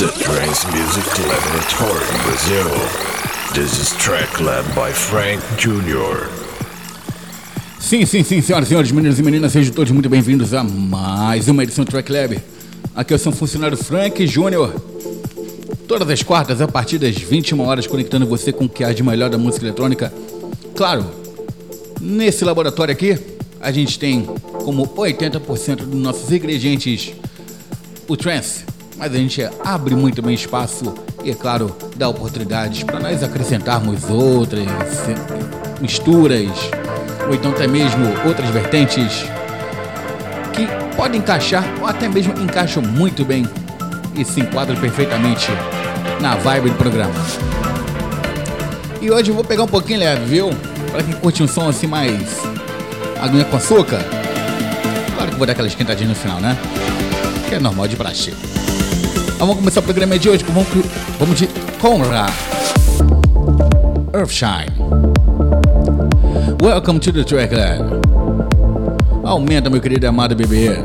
the Trance Music Laboratory in Brazil. This is Track Lab by Frank Jr. Sim, sim, sim, senhoras e senhores, meninos e meninas, sejam todos muito bem-vindos a mais uma edição do Track Lab. Aqui é o seu funcionário Frank Jr. Todas as quartas, a partir das 21 horas, conectando você com o que há de melhor da música eletrônica. Claro, nesse laboratório aqui, a gente tem como 80% dos nossos ingredientes o trance, mas a gente abre muito bem espaço e, é claro, dá oportunidades para nós acrescentarmos outras misturas ou então até mesmo outras vertentes que podem encaixar ou até mesmo encaixam muito bem e se enquadram perfeitamente na vibe do programa. E hoje eu vou pegar um pouquinho leve, viu? Para quem curte um som assim mais aguinha com açúcar. Claro que vou dar aquela esquentadinha no final, né? Que é normal de praxe. Vamos começar o programa de hoje vamos, vamos de Conrad Earthshine. Welcome to the Track Lab. Aumenta, meu querido amado bebê.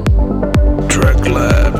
Track Lab.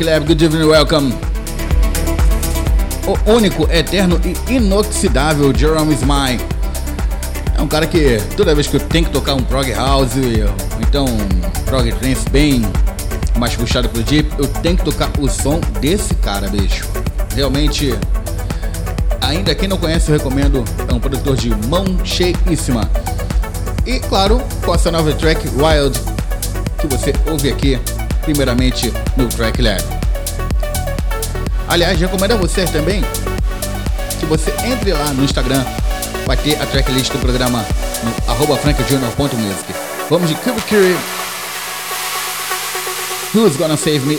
Lab, good evening, welcome. o único, eterno e inoxidável Jerome Smile. É um cara que toda vez que eu tenho que tocar um prog house, ou então um prog trance bem mais puxado pro deep, eu tenho que tocar o som desse cara, bicho. Realmente, ainda quem não conhece, eu recomendo. É um produtor de mão cheíssima. E claro, com essa nova track Wild, que você ouve aqui, primeiramente no Track Lab. Aliás, recomendo a você também que você entre lá no Instagram, vai ter a tracklist do programa no arroba frankjunior.music. Vamos de Cube Curie Who's Gonna Save Me?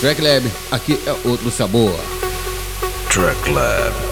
Track Lab, aqui é outro sabor. Track Lab.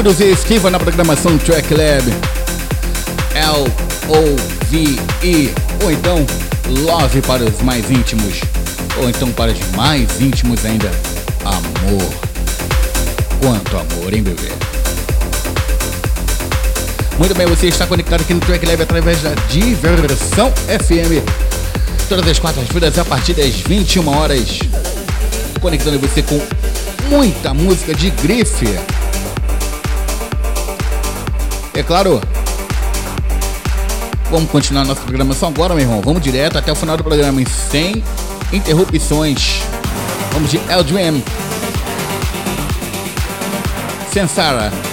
Kudos e Esquiva na programação Track Lab. L-O-V-E. Ou então Love para os mais íntimos. Ou então para os mais íntimos ainda, amor. Quanto amor, hein, bebê? Muito bem, você está conectado aqui no Track Lab através da Diversão FM. Todas as quartas-feiras a partir das 21 horas. Conectando você com muita música de grife. É claro. Vamos continuar nossa programação agora, meu irmão. Vamos direto até o final do programa, sem interrupções. Vamos de L-Dream. Sensara.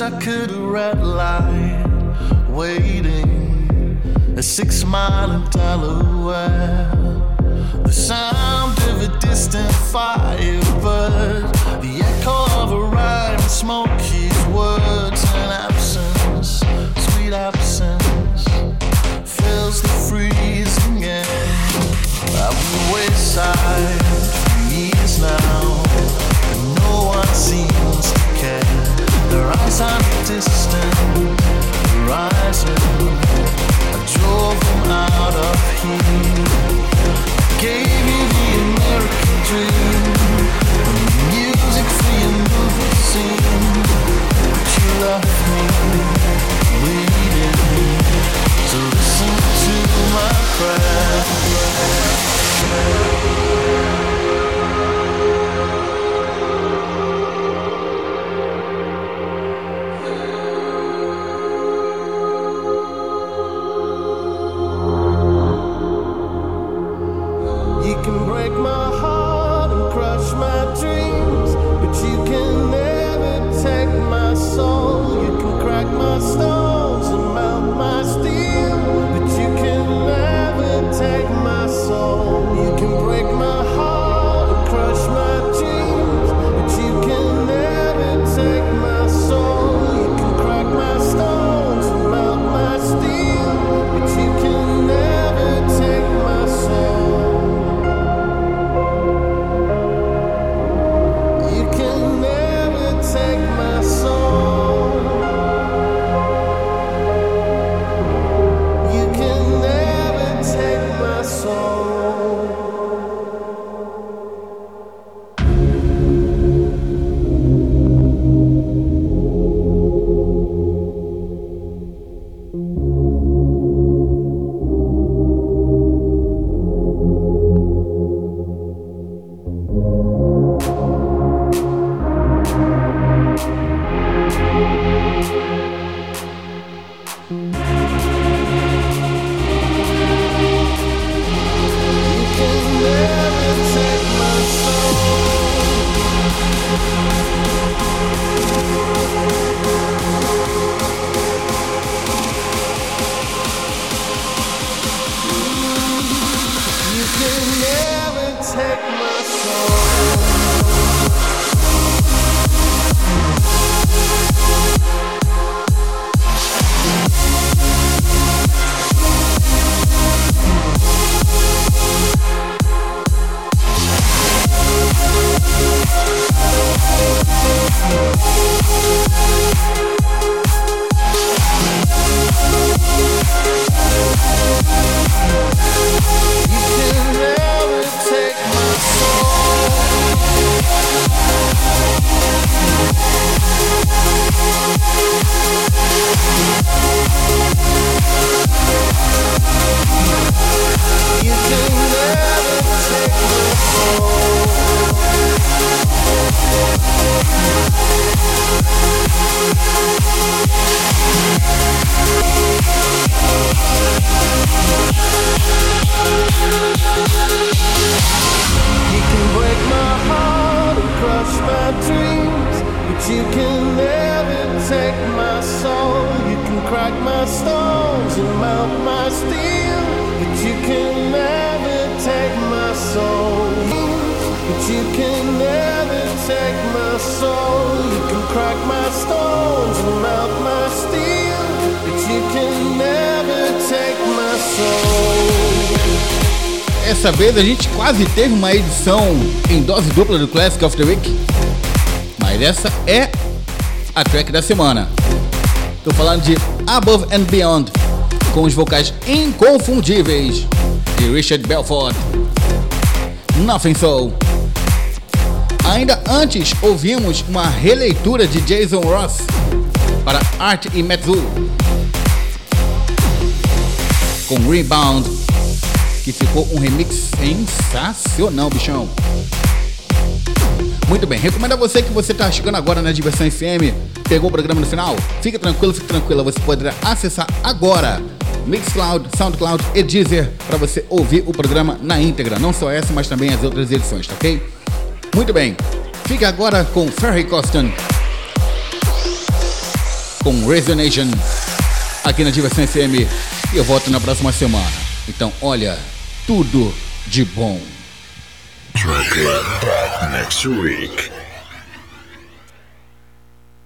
Stadtke Essa vez a gente quase teve uma edição em dose dupla do Classic of the Week. Mas essa é a track da semana. Tô falando de Above and Beyond, com os vocais inconfundíveis de Richard Belfort. Nothing Soul. Ainda antes ouvimos uma releitura de Jason Ross para Art e Metzu com Rebound, que ficou um remix sensacional, bichão. Muito bem, recomendo a você que você está chegando agora na Diversão FM, pegou o programa no final? Fique tranquilo, fique tranquila, você poderá acessar agora Mixcloud, Soundcloud e Deezer para você ouvir o programa na íntegra, não só essa, mas também as outras edições, tá ok? Muito bem, Fica agora com Ferry Coston. Com Resonation. Aqui na Diversão FM. E eu volto na próxima semana. Então, olha, tudo de bom. Next week.